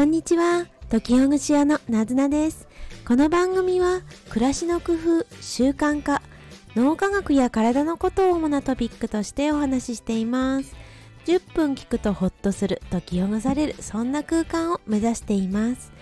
こんにちは、時ほぐし屋のなずなです。この番組は、暮らしの工夫、習慣化、脳科学や体のことを主なトピックとしてお話ししています。10分聞くとホッとする、時ほぐされる、そんな空間を目指しています。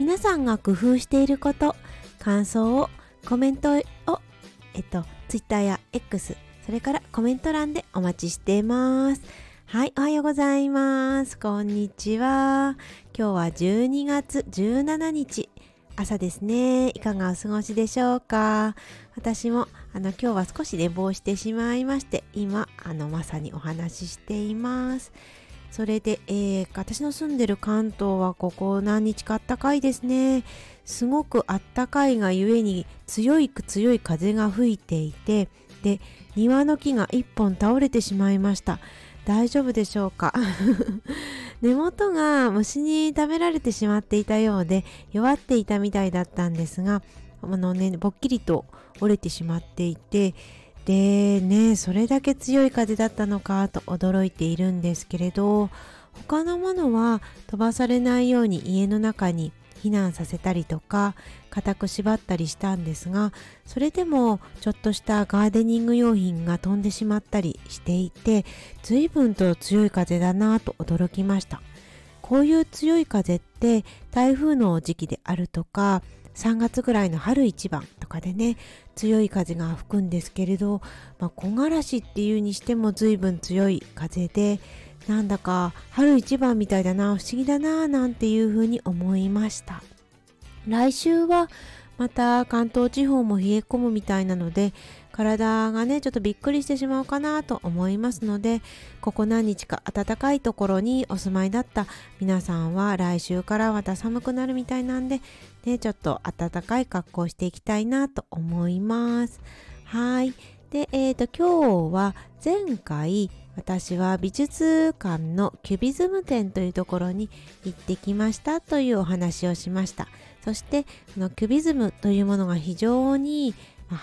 皆さんが工夫していること、感想を、コメントを、えっと、Twitter や X、それからコメント欄でお待ちしています。はい、おはようございます。こんにちは。今日は12月17日。朝ですね。いかがお過ごしでしょうか？私も、あの、今日は少し寝坊してしまいまして、今、あの、まさにお話ししています。それで、えー、私の住んでる関東はここ何日かあったかいですね。すごくあったかいがゆえに強い強い風が吹いていて、で、庭の木が一本倒れてしまいました。大丈夫でしょうか？根元が虫に食べられてしまっていたようで弱っていたみたいだったんですがあのねぼっきりと折れてしまっていてでねそれだけ強い風だったのかと驚いているんですけれど他のものは飛ばされないように家の中に避難させたりとか固く縛ったりしたんですがそれでもちょっとしたガーデニング用品が飛んでしまったりしていて随分と強い風だなと驚きました。こういう強い風って台風の時期であるとか3月ぐらいの春一番とかでね強い風が吹くんですけれど、まあ、木枯らしっていうにしても随分強い風でなんだか春一番みたいだな不思議だななんていうふうに思いました。来週はまた関東地方も冷え込むみたいなので体がねちょっとびっくりしてしまうかなと思いますのでここ何日か暖かいところにお住まいだった皆さんは来週からまた寒くなるみたいなんでねちょっと暖かい格好していきたいなと思います。はい。でえっ、ー、と今日は前回私は美術館のキュビズム展というところに行ってきましたというお話をしました。そしてこのキュビズムというものが非常に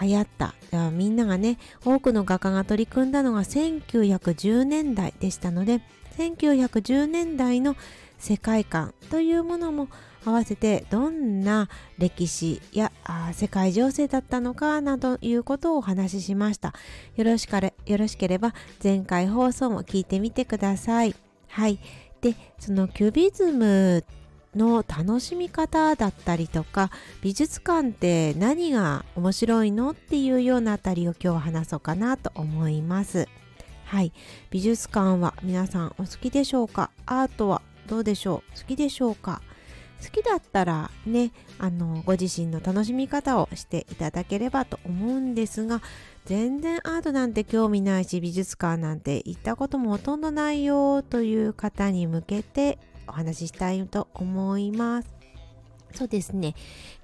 流行った。みんながね、多くの画家が取り組んだのが1910年代でしたので、1910年代の世界観というものも合わせてどんな歴史や世界情勢だったのかなどいうことをお話ししました。よろしかれよろしければ前回放送も聞いてみてください。はい。で、そのキュビズムの楽しみ方だったりとか美術館って何が面白いのっていうようなあたりを今日は話そうかなと思います。はい。美術館は皆さんお好きでしょうか？アートはどうでしょう？好きでしょうか？好きだったらねあのご自身の楽しみ方をしていただければと思うんですが全然アートなんて興味ないし美術館なんて行ったこともほとんどないよという方に向けてお話ししたいと思います。そうですね。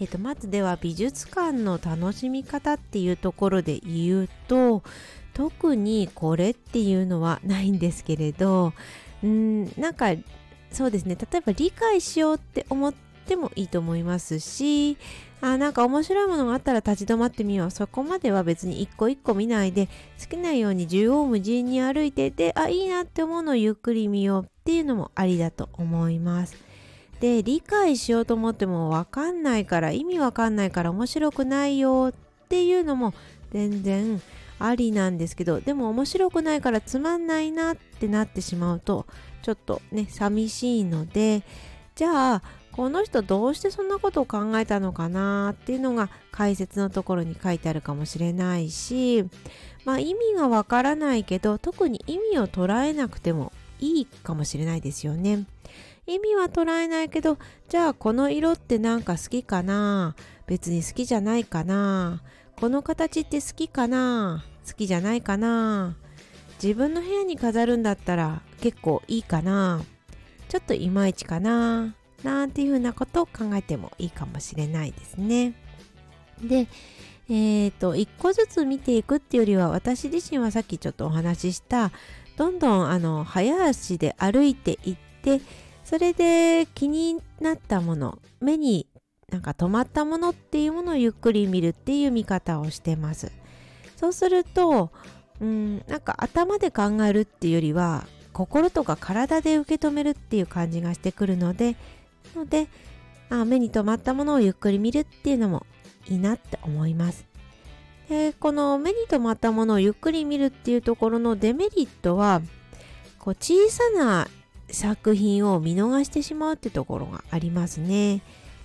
えっ、ー、と、まずでは美術館の楽しみ方っていうところで言うと、特にこれっていうのはないんですけれど、うん、なんかそうですね。例えば理解しようって思ってもいいと思いますしあなんか面白いものがあったら立ち止まってみよう。そこまでは別に一個一個見ないで好きなように縦横無尽に歩いててあいいなって思うのをゆっくり見ようっていうのもありだと思います。で理解しようと思っても分かんないから意味分かんないから面白くないよっていうのも全然ありなんですけどでも面白くないからつまんないなってなってしまうとちょっとね寂しいのでじゃあこの人どうしてそんなことを考えたのかなっていうのが解説のところに書いてあるかもしれないしまあ意味がわからないけど特に意味を捉えなくてもいいかもしれないですよね。意味は捉えないけどじゃあこの色ってなんか好きかな？別に好きじゃないかな？この形って好きかな？好きじゃないかな？自分の部屋に飾るんだったら結構いいかなちょっといまいちかななんていうふうなことを考えてもいいかもしれないですね。で、えっ、ー、と、一個ずつ見ていくっていうよりは、私自身はさっきちょっとお話しした、どんどんあの、早足で歩いていって、それで気になったもの、目になんか止まったものっていうものをゆっくり見るっていう見方をしてます。そうすると、うん、なんか頭で考えるっていうよりは、心とか体で受け止めるっていう感じがしてくるので、のであ目に留まったものをゆっくり見るっていうのもいいなって思います。でこの目に留まったものをゆっくり見るっていうところのデメリットはこう小さな作品を見逃してしまうってところがありますね。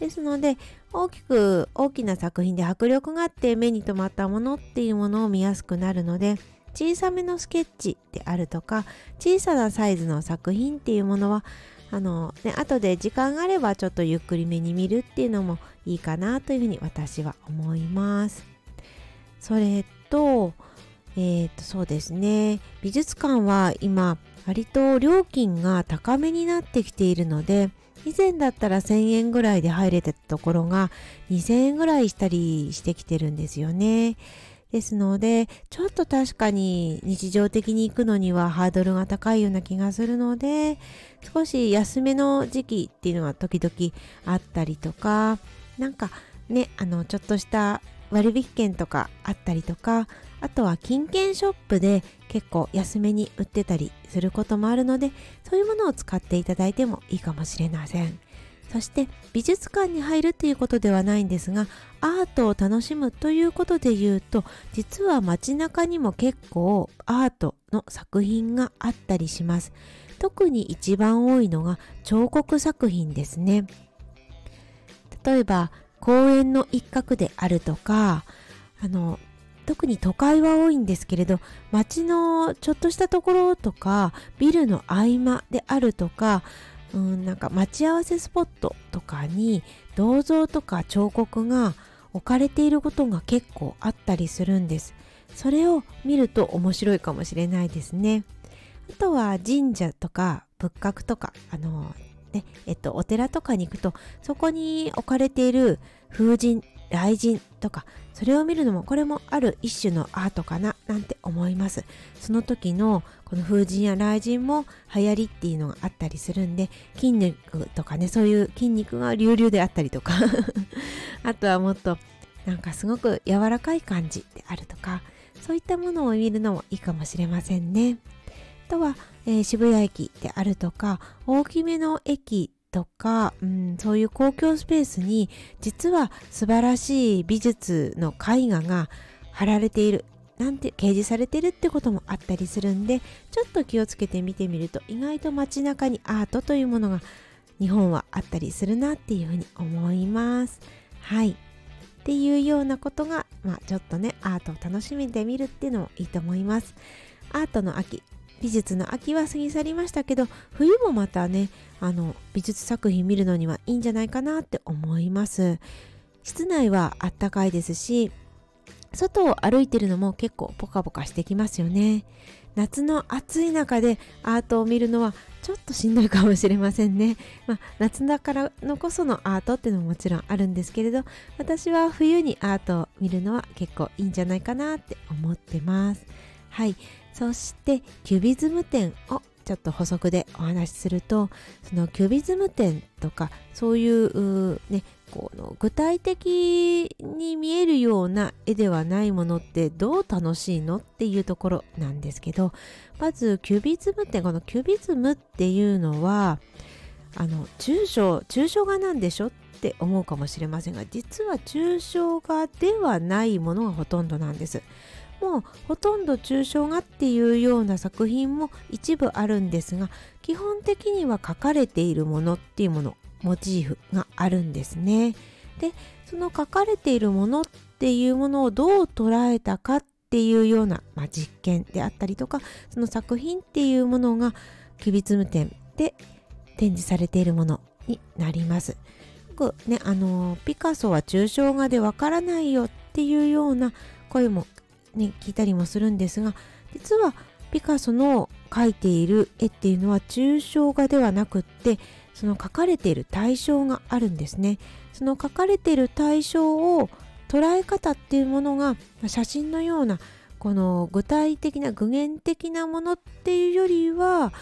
ですので大きく大きな作品で迫力があって目に留まったものっていうものを見やすくなるので小さめのスケッチであるとか小さなサイズの作品っていうものはあの、ね、後で時間があればちょっとゆっくりめに見るっていうのもいいかなというふうに私は思います。それと、えっ、ー、と、そうですね。美術館は今、割と料金が高めになってきているので、以前だったら1000円ぐらいで入れてたところが2000円ぐらいしたりしてきてるんですよね。ですので、ちょっと確かに日常的に行くのにはハードルが高いような気がするので、少し安めの時期っていうのは時々あったりとか、なんかね、あの、ちょっとした割引券とかあったりとか、あとは金券ショップで結構安めに売ってたりすることもあるので、そういうものを使っていただいてもいいかもしれません。そして美術館に入るということではないんですがアートを楽しむということで言うと実は街中にも結構アートの作品があったりします特に一番多いのが彫刻作品ですね例えば公園の一角であるとかあの特に都会は多いんですけれど街のちょっとしたところとかビルの合間であるとかうんなんか待ち合わせスポットとかに銅像とか彫刻が置かれていることが結構あったりするんです。それを見ると面白いかもしれないですね。あとは神社とか仏閣とかあのねえっとお寺とかに行くとそこに置かれている風神雷神とかそれを見るのもこれもある一種のアートかななんて思います。その時のこの風神や雷神も流行りっていうのがあったりするんで筋肉とかねそういう筋肉が隆々であったりとか。あとはもっとなんかすごく柔らかい感じであるとかそういったものを見るのもいいかもしれませんね。とは、えー、渋谷駅であるとか大きめの駅とか、うん、そういう公共スペースに実は素晴らしい美術の絵画が貼られているなんて掲示されているってこともあったりするんでちょっと気をつけて見てみると意外と街中にアートというものが日本はあったりするなっていうふうに思います。はいっていうようなことが、まあ、ちょっとねアートを楽しみでみるっていうのもいいと思います。アートの秋美術の秋は過ぎ去りましたけど冬もまたねあの美術作品見るのにはいいんじゃないかなって思います室内はあったかいですし外を歩いてるのも結構ポカポカしてきますよね夏の暑い中でアートを見るのはちょっとしんどいかもしれませんね。まあ、夏だからのこそのアートっていうのももちろんあるんですけれど私は冬にアートを見るのは結構いいんじゃないかなって思ってます。はいそしてキュビズム展をちょっと補足でお話しするとそのキュビズム展とかそういうねこの具体的に見えるような絵ではないものってどう楽しいのっていうところなんですけどまずキュビズム展このキュビズムっていうのはあの抽象抽象画なんでしょって思うかもしれませんが実は抽象画ではないものがほとんどなんです。もうほとんど抽象画っていうような作品も一部あるんですが基本的には書かれているものっていうものモチーフがあるんですね。でその書かれているものっていうものをどう捉えたかっていうような、まあ、実験であったりとかその作品っていうものがキュビツム展で展示されているものになります。ねあのピカソは抽象画でわからないよっていうような声もね、聞いたりもするんですが実はピカソの描いている絵っていうのは抽象画ではなくってその描かれている対象があるんですね。その描かれている対象を捉え方っていうものが写真のようなこの具体的な具現的なものっていうよりは、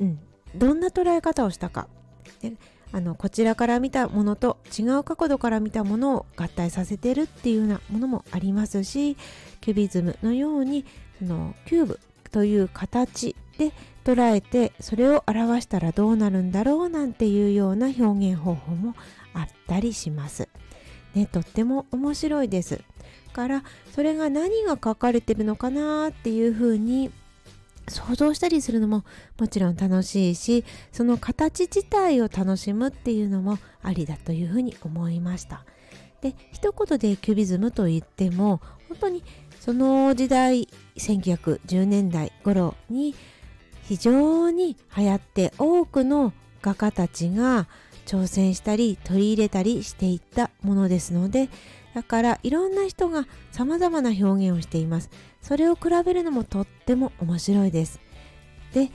うん、どんな捉え方をしたか、ね、あのこちらから見たものと違う角度から見たものを合体させてるっていうようなものもありますしキュビズムのようにそのキューブという形で捉えてそれを表したらどうなるんだろうなんていうような表現方法もあったりします。ね、とっても面白いです。からそれが何が書かれてるのかなっていうふうに想像したりするのももちろん楽しいしその形自体を楽しむっていうのもありだというふうに思いました。で一言でキュビズムといっても本当にその時代1910年代頃に非常に流行って多くの画家たちが挑戦したり取り入れたりしていったものですのでだからいろんな人が様々な表現をしています。それを比べるのもとっても面白いです。で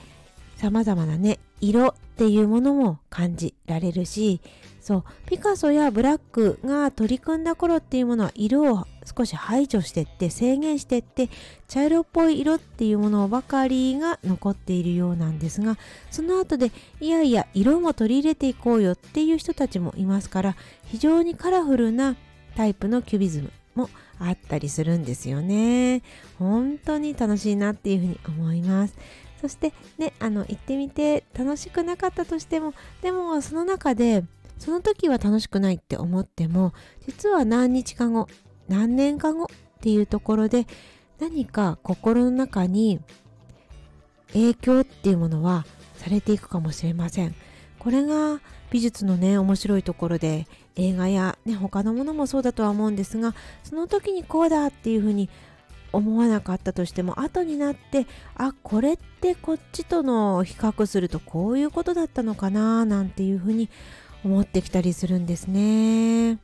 様々なね色っていうものも感じられるしそうピカソやブラックが取り組んだ頃っていうものは色を少し排除してって制限してって茶色っぽい色っていうものばかりが残っているようなんですがその後でいやいや色も取り入れていこうよっていう人たちもいますから非常にカラフルなタイプのキュビズム。もあったりするんですよね。本当に楽しいなっていうふうに思います。そしてね、あの、行ってみて楽しくなかったとしても、でもその中で、その時は楽しくないって思っても、実は何日か後、何年か後っていうところで、何か心の中に影響っていうものはされていくかもしれません。これが美術のね面白いところで映画や、ね、他のものもそうだとは思うんですがその時にこうだっていうふうに思わなかったとしても後になってあこれってこっちとの比較するとこういうことだったのかななんていうふうに思ってきたりするんですね。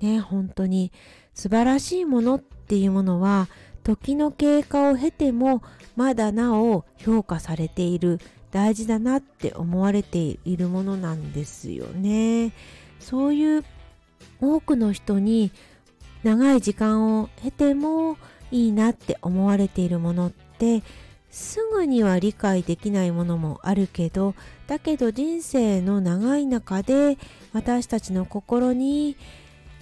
ね本当に素晴らしいものっていうものは時の経過を経てもまだなお評価されている大事だなって思われているものなんですよね。そういう多くの人に長い時間を経てもいいなって思われているものってすぐには理解できないものもあるけどだけど人生の長い中で私たちの心に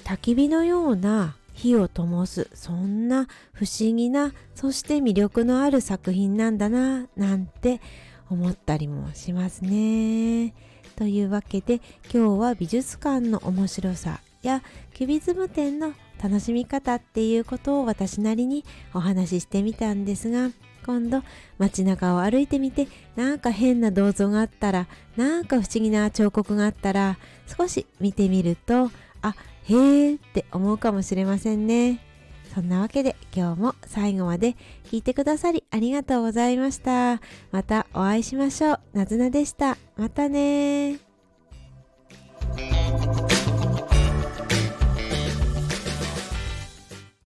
焚き火のような火を灯すそんな不思議なそして魅力のある作品なんだななんて思ったりもしますね。というわけで今日は美術館の面白さやキュビズム展の楽しみ方っていうことを私なりにお話ししてみたんですが今度街中を歩いてみてなんか変な銅像があったらなんか不思議な彫刻があったら少し見てみるとあへーって思うかもしれませんね。そんなわけで今日も最後まで聞いてくださりありがとうございました。またお会いしましょう。なずなでした。またね